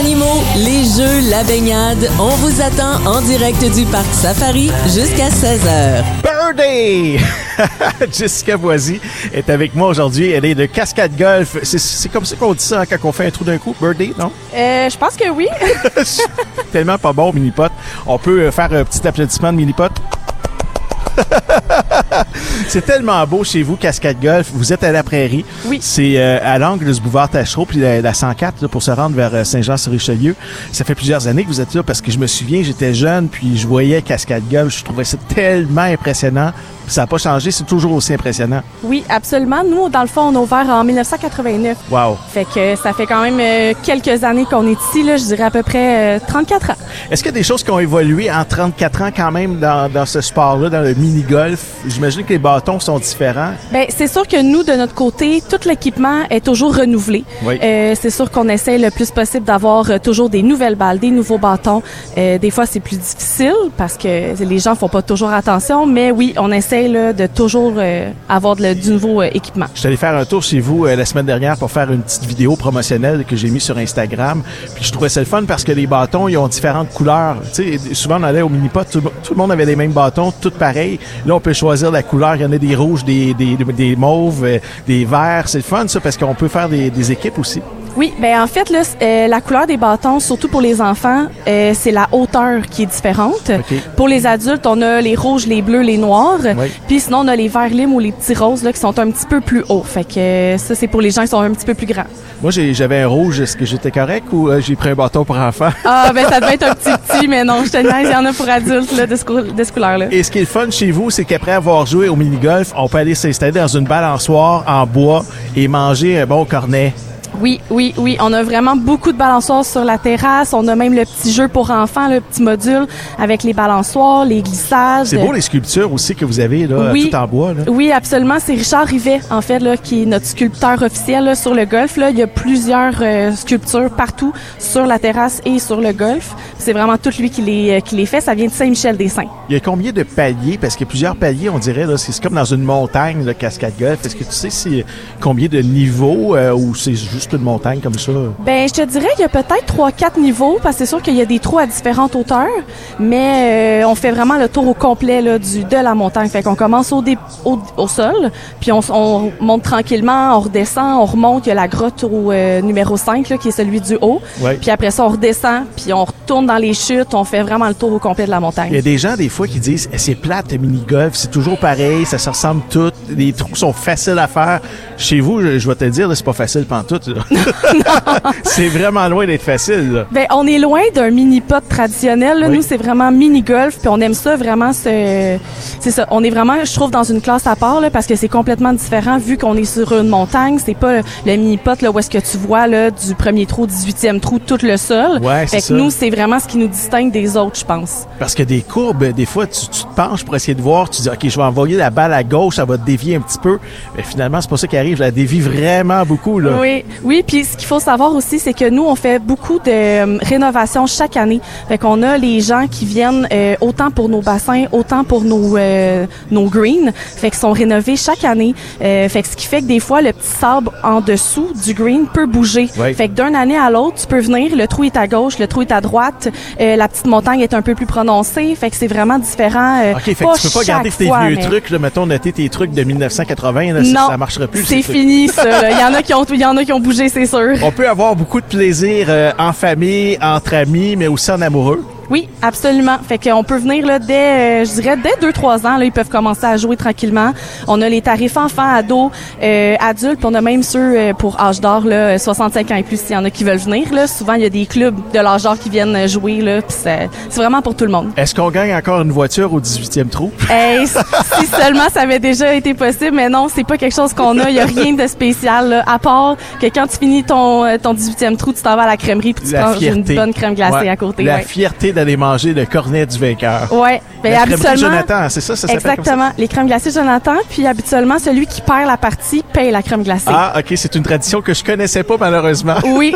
animaux, les jeux, la baignade, on vous attend en direct du Parc Safari jusqu'à 16h. Birdie! Jessica Voisy est avec moi aujourd'hui. Elle est de Cascade Golf. C'est- C'est comme ça qu'on dit ça hein, quand on fait un trou d'un coup, Birdie, non? Euh, je pense que oui. Tellement pas bon, Minipot. On peut euh, faire un petit applaudissement de Minipot. C'est tellement beau chez vous, Cascade Golf. Vous êtes à la prairie. Oui. C'est euh, à l'angle du boulevard Tachereau, puis la, la 104 là, pour se rendre vers euh, Saint-Jean-sur-Richelieu. Ça fait plusieurs années que vous êtes là parce que je me souviens, j'étais jeune, puis je voyais Cascade Golf. Je trouvais ça tellement impressionnant. Ça n'a pas changé, c'est toujours aussi impressionnant. Oui, absolument. Nous, dans le fond, on a ouvert en 1989. Wow. Fait que ça fait quand même euh, quelques années qu'on est ici, là, je dirais à peu près euh, 34 ans. Est-ce qu'il y a des choses qui ont évolué en 34 ans quand même dans, dans ce sport-là, dans le mini-golf? J'imagine que les bâtons sont différents. Ben, c'est sûr que nous, de notre côté, tout l'équipement est toujours renouvelé. Oui. Euh, c'est sûr qu'on essaie le plus possible d'avoir euh, toujours des nouvelles balles, des nouveaux bâtons. Euh, des fois, c'est plus difficile parce que les gens font pas toujours attention, mais oui, on essaie de toujours euh, avoir du nouveau euh, équipement. Je suis allé faire un tour chez vous euh, la semaine dernière pour faire une petite vidéo promotionnelle que j'ai mis sur Instagram. Puis je trouvais ça le fun parce que les bâtons, ils ont différentes couleurs. Tu sais, souvent on allait au mini-pot, tout, le monde avait les mêmes bâtons, tout pareil. Là, on peut choisir la couleur. Il y en a des rouges, des, des, mauves, des verts. C'est le fun, ça, parce qu'on peut faire des équipes aussi. Oui, ben en fait là, euh, la couleur des bâtons, surtout pour les enfants, euh, c'est la hauteur qui est différente. Pour les adultes, on a les rouges, les bleus, les noirs. Oui. Puis sinon, on a les verts limes ou les petits roses là qui sont un petit peu plus hauts. Fait que euh, ça, c'est pour les gens qui sont un petit peu plus grands. Moi, j'avais un rouge. Est-ce que j'étais correct ou j'ai pris un bâton pour enfants? Ah ben ça devait être un petit petit, mais non, je te niaise, il y en a pour adultes là, de ce, de ce couleur là. Et ce qui est le fun chez vous, c'est qu'après avoir joué au mini-golf, on peut aller s'installer dans une balançoire en bois et manger un bon cornet. Oui, oui, oui. On a vraiment beaucoup de balançoires sur la terrasse. On a même le petit jeu pour enfants, le petit module avec les balançoires, les glissages. C'est beau les sculptures aussi que vous avez là, Oui. tout en bois. Là. Oui, absolument. C'est Richard Rivet, en fait, là, qui est notre sculpteur officiel là, sur le golf. Là. Il y a plusieurs euh, sculptures partout sur la terrasse et sur le golf. C'est vraiment tout lui qui les, euh, qui les fait. Ça vient de Saint-Michel-des-Saints. Il y a combien de paliers? Parce qu'il y a plusieurs paliers, on dirait. là, C'est comme dans une montagne, le cascade golf. Est-ce que tu sais si, combien de niveaux euh, ou c'est juste une montagne comme ça? Ben, je te dirais qu'il y a peut-être trois, quatre niveaux, parce que c'est sûr qu'il y a des trous à différentes hauteurs, mais euh, on fait vraiment le tour au complet là, du de la montagne. Fait qu'on commence au, dé- au, au sol, puis on, monte tranquillement, on redescend, on remonte. Il y a la grotte au euh, numéro 5, là, qui est celui du haut. Ouais. Puis après ça, on redescend, puis on retourne dans les chutes, on fait vraiment le tour au complet de la Il y a montagne. des gens, des fois, qui disent Eh, c'est plate, le mini-golf, c'est toujours pareil, ça se ressemble tout, les trous sont faciles à faire. Chez vous, je, je vais te dire, là, c'est pas facile pantoute. c'est vraiment loin d'être facile. là. Ben, on est loin d'un mini-pot traditionnel. là. Oui. Nous, c'est vraiment mini-golf, puis on aime ça vraiment. ce- C'est ça. On est vraiment, je trouve, dans une classe à part, là, parce que c'est complètement différent vu qu'on est sur une montagne. C'est pas le, mini-pot là, où est-ce que tu vois là, du premier trou au 18e trou, tout le sol. Ouais, c'est fait que ça. nous, c'est vraiment ce qui nous distingue des autres, je pense. Parce que des courbes, des fois, tu, tu te penches pour essayer de voir, tu dis, OK, je vais envoyer la balle à gauche, ça va te dévier un petit peu. Mais finalement, c'est pas ça qui arrive, je la dévie vraiment beaucoup. Là. Oui, oui. Puis ce qu'il faut savoir aussi, c'est que nous, on fait beaucoup de euh, rénovations chaque année. Fait qu'on a les gens qui viennent euh, autant pour nos bassins, autant pour nos euh, nos greens. Fait qu'ils sont rénovés chaque année. Fait que ce qui fait que des fois, le petit sable en dessous du green peut bouger. Oui. Fait que d'une année à l'autre, tu peux venir, le trou est à gauche, le trou est à droite, euh, la petite montagne est un peu plus prononcée. Fait que c'est vraiment différent. euh, OK, fait que tu peux pas garder tes fois, vieux mais- trucs, là, mettons, noter tes trucs de 1980, là, ça, Non, ça marchera plus. c'est fini ça. Il y en a qui ont, il y en a qui ont bougé, c'est sûr. On peut avoir beaucoup de plaisir euh, en famille, entre amis, mais aussi en amoureux. Oui, absolument. Fait qu'on peut venir là dès, euh, je dirais dès 2-3 ans, là, ils peuvent commencer à jouer tranquillement. On a les tarifs enfants, ados, euh, adultes, puis on a même ceux euh, pour âge d'or, là, 65 ans et plus, s'il y en a qui veulent venir. Là. Souvent, il y a des clubs de l'âge d'or qui viennent jouer, là, puis c'est c'est vraiment pour tout le monde. Est-ce qu'on gagne encore une voiture au 18e trou? Hey, si seulement ça avait déjà été possible, mais non, c'est pas quelque chose qu'on a. Il y a rien de spécial, là, à part que quand tu finis ton, euh, ton 18e trou, tu t'en vas à la crèmerie puis tu La manges une bonne crème glacée Ouais. à côté. La ouais. fierté d'aller manger le cornet du vainqueur. Ouais, ben La crèmerie habituellement. Jonathan, c'est ça, ça s'appelle comme ça? Exactement. Les crèmes glacées Jonathan, puis habituellement, celui qui perd la partie paye la crème glacée. Ah, OK, c'est une tradition que je connaissais pas, malheureusement. Oui,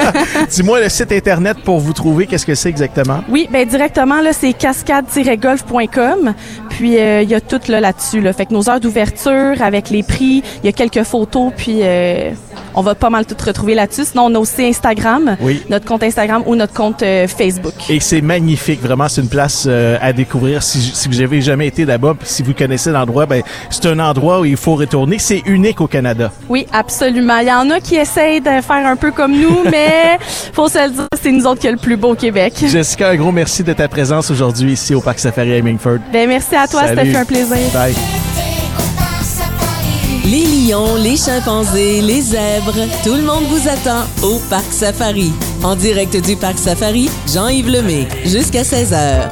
Dis-moi le site Internet pour vous trouver, qu'est-ce que c'est exactement? oui, ben directement là, c'est cascade-golf.com. Puis euh, il y a tout là là-dessus là. Fait que nos heures d'ouverture avec les prix, il y a quelques photos puis euh, on va pas mal tout retrouver là-dessus. Sinon, on a aussi Instagram, Oui. notre compte Instagram ou notre compte euh, Facebook. Et c'est magnifique, vraiment, c'est une place euh, à découvrir si, si vous avez jamais été là-bas, puis si vous connaissez l'endroit, ben c'est un endroit où il faut retourner. C'est unique au Canada. Oui, absolument. Il y en a qui essayent de faire un peu comme nous, mais faut se le dire, c'est nous autres qui a le plus beau au Québec. Jessica, un gros merci de ta présence aujourd'hui ici au Parc Safari à Hemingford. Ben merci à toi, c'était fait un plaisir. Bye. Les chimpanzés, les zèbres, tout le monde vous attend au Parc Safari. En direct du Parc Safari, Jean-Yves Lemay, jusqu'à 16h.